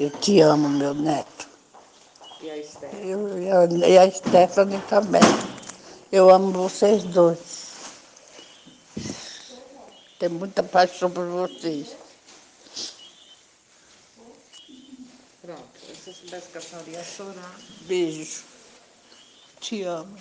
Eu te amo, meu neto. E a Stephanie? Eu, eu, e a Stephanie também. Eu amo vocês dois. Tenho muita paixão por vocês. Pronto, se eu soubesse que a senhora ia chorar. Beijo. Te amo.